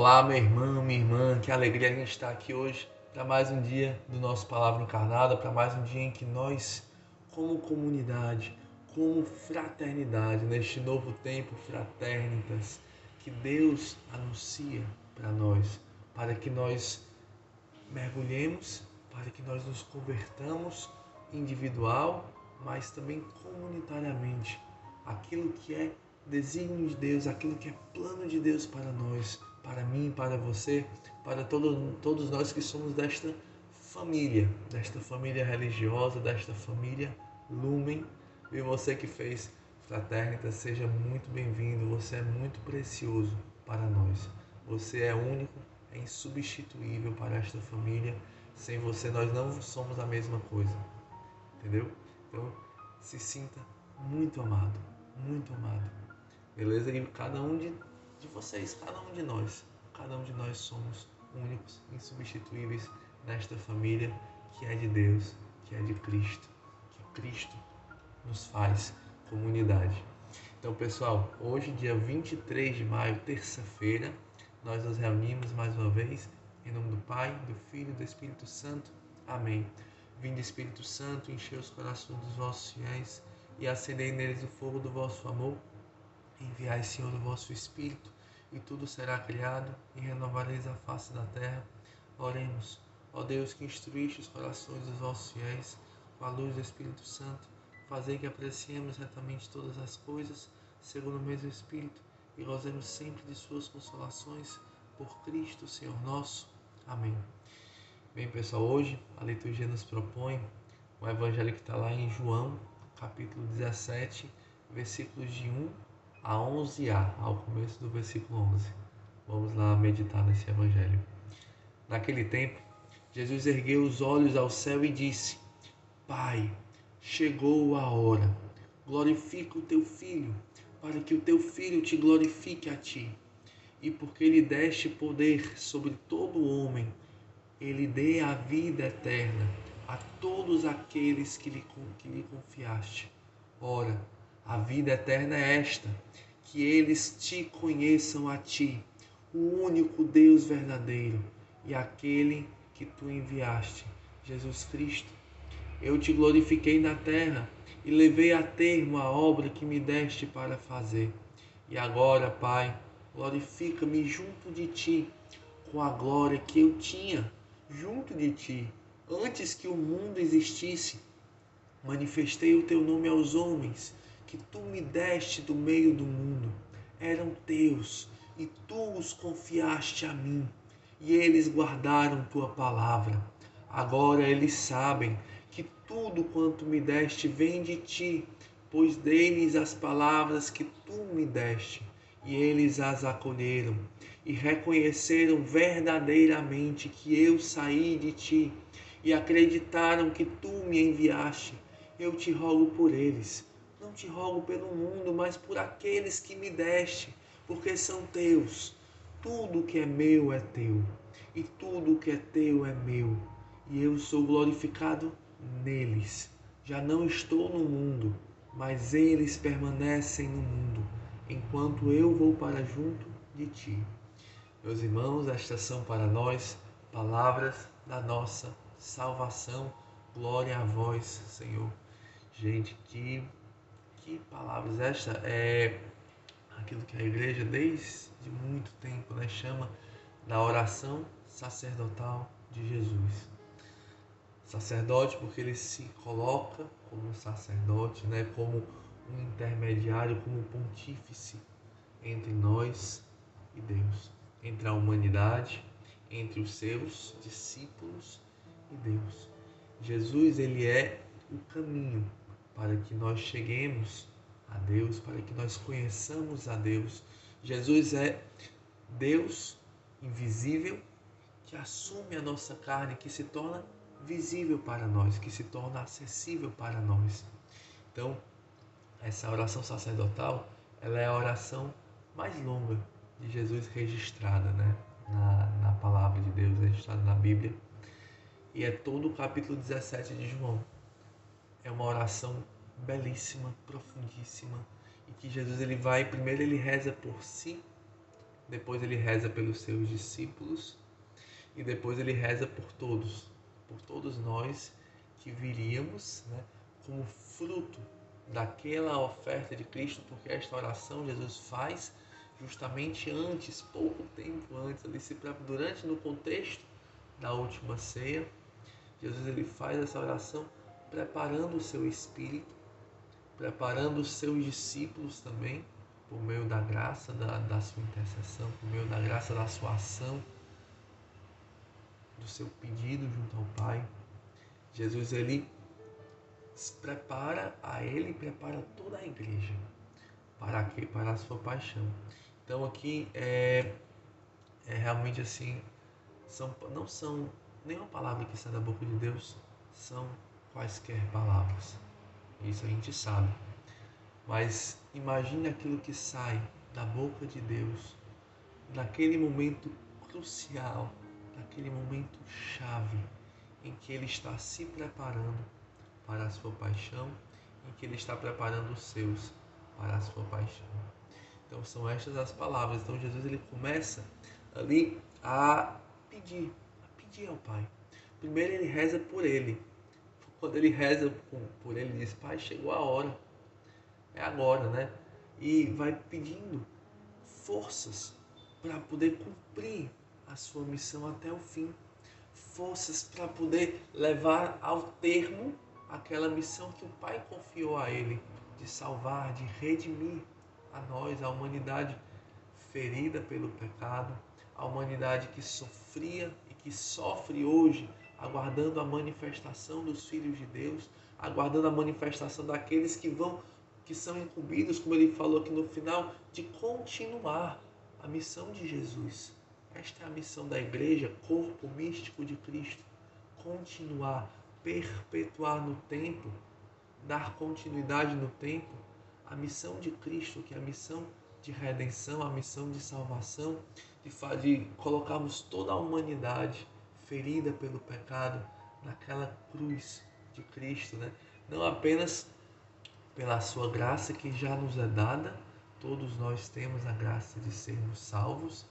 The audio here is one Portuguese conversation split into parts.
Olá, meu irmão, minha irmã, que alegria a gente estar aqui hoje para mais um dia do nosso Palavra Encarnada, para mais um dia em que nós, como comunidade, como fraternidade, neste novo tempo fraternitas, que Deus anuncia para nós, para que nós mergulhemos, para que nós nos convertamos individual, mas também comunitariamente. Aquilo que é desígnio de Deus, aquilo que é plano de Deus para nós, para mim, para você, para todo, todos nós que somos desta família, desta família religiosa, desta família Lumen. E você que fez Fraternita, seja muito bem-vindo, você é muito precioso para nós. Você é único, é insubstituível para esta família. Sem você, nós não somos a mesma coisa. Entendeu? Então, se sinta muito amado, muito amado. Beleza? E cada um de, de vocês, cada um de nós, cada um de nós somos únicos, insubstituíveis nesta família que é de Deus, que é de Cristo, que Cristo nos faz comunidade. Então, pessoal, hoje, dia 23 de maio, terça-feira, nós nos reunimos mais uma vez em nome do Pai, do Filho e do Espírito Santo. Amém. Vinde, Espírito Santo, encher os corações dos vossos fiéis e acendei neles o fogo do vosso amor. Enviai, Senhor, o vosso Espírito, e tudo será criado, e renovareis a face da terra. Oremos, ó Deus que instruíste os corações dos vossos fiéis com a luz do Espírito Santo, fazei que apreciemos retamente todas as coisas, segundo o mesmo Espírito, e gozemos sempre de suas consolações, por Cristo, Senhor nosso. Amém. Bem, pessoal, hoje a liturgia nos propõe o evangelho que está lá em João, capítulo 17, versículos de 1 a 11a, ao começo do versículo 11. Vamos lá meditar nesse evangelho. Naquele tempo, Jesus ergueu os olhos ao céu e disse: Pai, chegou a hora. Glorifica o teu filho, para que o teu filho te glorifique a ti. E porque lhe deste poder sobre todo homem, ele dê a vida eterna a todos aqueles que lhe, que lhe confiaste. Ora, a vida eterna é esta: que eles te conheçam a ti, o único Deus verdadeiro, e aquele que tu enviaste, Jesus Cristo. Eu te glorifiquei na terra e levei a termo a obra que me deste para fazer. E agora, Pai, glorifica-me junto de ti, com a glória que eu tinha junto de ti, antes que o mundo existisse. Manifestei o teu nome aos homens que tu me deste do meio do mundo eram teus e tu os confiaste a mim e eles guardaram tua palavra. Agora eles sabem que tudo quanto me deste vem de ti, pois deles as palavras que tu me deste e eles as acolheram e reconheceram verdadeiramente que eu saí de ti e acreditaram que tu me enviaste. Eu te rogo por eles te rogo pelo mundo, mas por aqueles que me deste, porque são teus. Tudo que é meu é teu, e tudo que é teu é meu, e eu sou glorificado neles. Já não estou no mundo, mas eles permanecem no mundo, enquanto eu vou para junto de ti. Meus irmãos, estas são para nós palavras da nossa salvação. Glória a vós, Senhor. Gente, que que palavras! Esta é aquilo que a igreja, desde muito tempo, né, chama da oração sacerdotal de Jesus. Sacerdote, porque ele se coloca como sacerdote, né, como um intermediário, como pontífice entre nós e Deus, entre a humanidade, entre os seus discípulos e Deus. Jesus, ele é o caminho para que nós cheguemos a Deus, para que nós conheçamos a Deus. Jesus é Deus invisível que assume a nossa carne, que se torna visível para nós, que se torna acessível para nós. Então, essa oração sacerdotal, ela é a oração mais longa de Jesus registrada, né? Na, na palavra de Deus, registrada na Bíblia. E é todo o capítulo 17 de João é uma oração belíssima, profundíssima, e que Jesus ele vai, primeiro ele reza por si, depois ele reza pelos seus discípulos e depois ele reza por todos, por todos nós que viríamos né, como fruto daquela oferta de Cristo, porque esta oração Jesus faz justamente antes, pouco tempo antes, ali se durante no contexto da última ceia, Jesus ele faz essa oração preparando o seu espírito, preparando os seus discípulos também, por meio da graça da, da sua intercessão, por meio da graça da sua ação, do seu pedido junto ao Pai. Jesus ele se prepara a ele e prepara toda a igreja para que para a sua paixão. Então aqui é, é realmente assim, são, não são nenhuma palavra que sai da boca de Deus são quaisquer palavras. Isso a gente sabe. Mas imagine aquilo que sai da boca de Deus naquele momento crucial, naquele momento chave em que ele está se preparando para a sua paixão, em que ele está preparando os seus para a sua paixão. Então são estas as palavras. Então Jesus ele começa ali a pedir, a pedir ao Pai. Primeiro ele reza por ele. Quando ele reza por ele, ele diz: Pai, chegou a hora. É agora, né? E vai pedindo forças para poder cumprir a sua missão até o fim. Forças para poder levar ao termo aquela missão que o Pai confiou a ele de salvar, de redimir a nós, a humanidade ferida pelo pecado, a humanidade que sofria e que sofre hoje, aguardando a manifestação dos filhos de Deus, aguardando a manifestação daqueles que vão que são incumbidos, como ele falou aqui no final, de continuar a missão de Jesus. Esta é a missão da igreja, corpo místico de Cristo. Continuar, perpetuar no tempo, dar continuidade no tempo a missão de Cristo, que é a missão de redenção, a missão de salvação, de, de colocarmos toda a humanidade ferida pelo pecado naquela cruz de Cristo, né? Não apenas pela sua graça que já nos é dada, todos nós temos a graça de sermos salvos,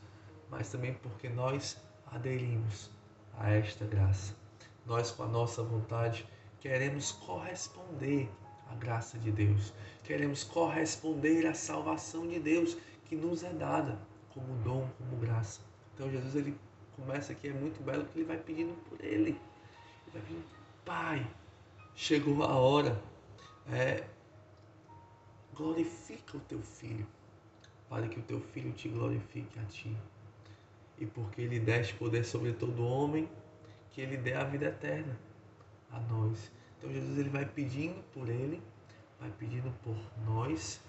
mas também porque nós aderimos a esta graça. Nós, com a nossa vontade, queremos corresponder à graça de Deus, queremos corresponder à salvação de Deus que nos é dada como dom, como graça. Então Jesus ele começa aqui, é muito belo que ele vai pedindo por ele. Ele vai pedindo, Pai, chegou a hora. É, glorifica o teu filho, para que o teu filho te glorifique a ti. E porque ele deste poder sobre todo homem, que ele dê a vida eterna a nós. Então Jesus ele vai pedindo por ele, vai pedindo por nós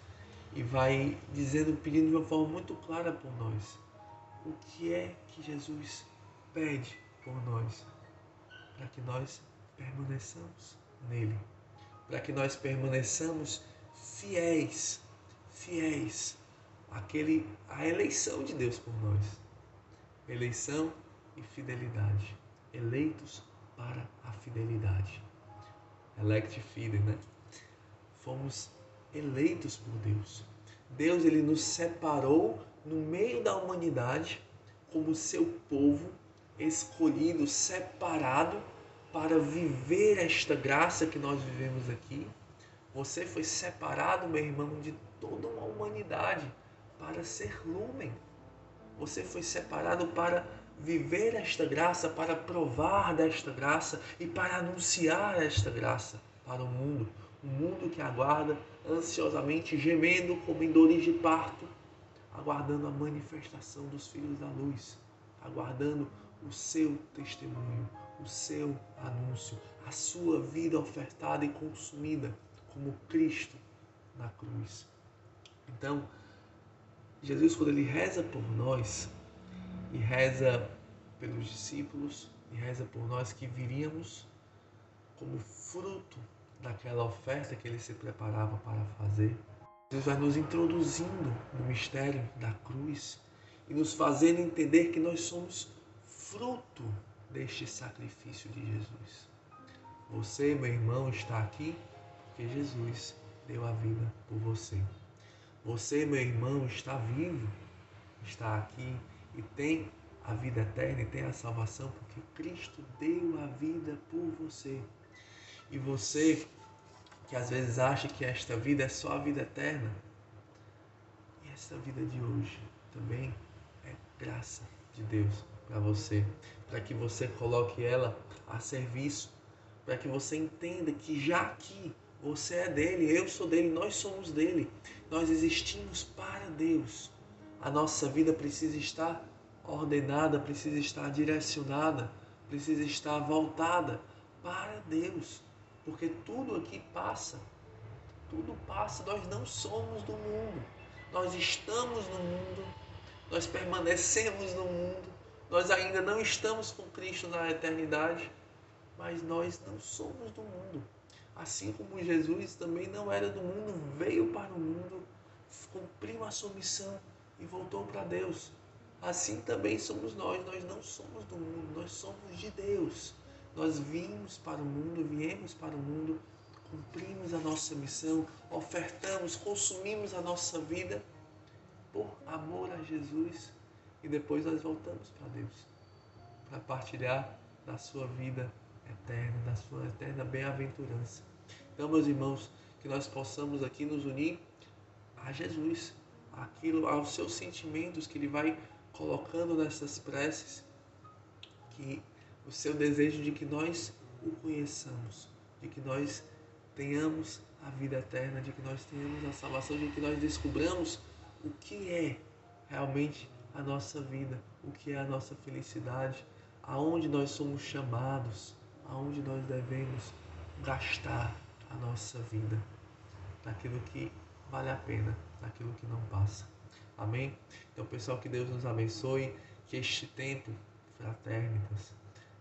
e vai dizendo, pedindo de uma forma muito clara por nós. O que é que Jesus pede por nós? Para que nós permaneçamos nele, para que nós permaneçamos fiéis, fiéis àquele, à eleição de Deus por nós. Eleição e fidelidade. Eleitos para a fidelidade. Elect fide, né? Fomos eleitos por Deus. Deus ele nos separou no meio da humanidade como seu povo escolhido, separado para viver esta graça que nós vivemos aqui você foi separado, meu irmão, de toda uma humanidade para ser lumen. Você foi separado para viver esta graça, para provar desta graça e para anunciar esta graça para o mundo. Um mundo que aguarda ansiosamente, gemendo como em dores de parto, aguardando a manifestação dos filhos da luz, aguardando o seu testemunho, o seu anúncio, a sua vida ofertada e consumida como Cristo na cruz. Então, Jesus, quando ele reza por nós, e reza pelos discípulos, e reza por nós que viríamos como fruto daquela oferta que ele se preparava para fazer, Jesus vai nos introduzindo no mistério da cruz e nos fazendo entender que nós somos fruto deste sacrifício de Jesus. Você, meu irmão, está aqui porque Jesus deu a vida por você. Você, meu irmão, está vivo está aqui e tem a vida eterna e tem a salvação porque Cristo deu a vida por você. E você que às vezes acha que esta vida é só a vida eterna, e esta vida de hoje também é graça de Deus para você, para que você coloque ela a serviço, para que você entenda que já aqui você é dele, eu sou dele, nós somos dele. Nós existimos para Deus. A nossa vida precisa estar ordenada, precisa estar direcionada, precisa estar voltada para Deus. Porque tudo aqui passa. Tudo passa. Nós não somos do mundo. Nós estamos no mundo. Nós permanecemos no mundo. Nós ainda não estamos com Cristo na eternidade. Mas nós não somos do mundo. Assim como Jesus também não era do mundo, veio para o mundo, cumpriu a sua missão e voltou para Deus. Assim também somos nós, nós não somos do mundo, nós somos de Deus. Nós vimos para o mundo, viemos para o mundo, cumprimos a nossa missão, ofertamos, consumimos a nossa vida por amor a Jesus e depois nós voltamos para Deus para partilhar da sua vida eterna, da sua eterna bem-aventurança. Então, meus irmãos, que nós possamos aqui nos unir a Jesus, aquilo, aos seus sentimentos que Ele vai colocando nessas preces, que o seu desejo de que nós o conheçamos, de que nós tenhamos a vida eterna, de que nós tenhamos a salvação, de que nós descubramos o que é realmente a nossa vida, o que é a nossa felicidade, aonde nós somos chamados, aonde nós devemos gastar a nossa vida, naquilo que vale a pena, naquilo que não passa. Amém? Então, pessoal, que Deus nos abençoe, que este tempo, fraternitas,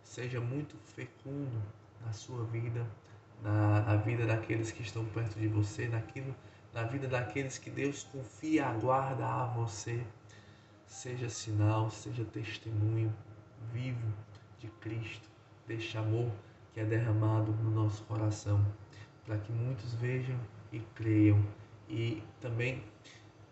seja muito fecundo na sua vida, na, na vida daqueles que estão perto de você, naquilo, na vida daqueles que Deus confia, aguarda a você. Seja sinal, seja testemunho vivo de Cristo, deste amor que é derramado no nosso coração, para que muitos vejam e creiam e também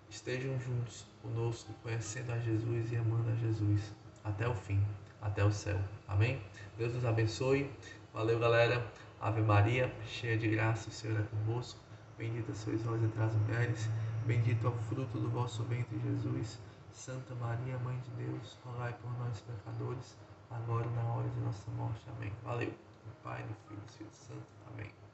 estejam juntos conosco, conhecendo a Jesus e amando a Jesus até o fim, até o céu. Amém? Deus nos abençoe. Valeu, galera. Ave Maria, cheia de graça, o Senhor é convosco. Bendita sois vós entre as mulheres. Bendito é o fruto do vosso ventre, Jesus. Santa Maria, Mãe de Deus, rogai por nós, pecadores, agora e na hora de nossa morte. Amém. Valeu. Do Pai, do Filho e do Espírito Santo. Amém.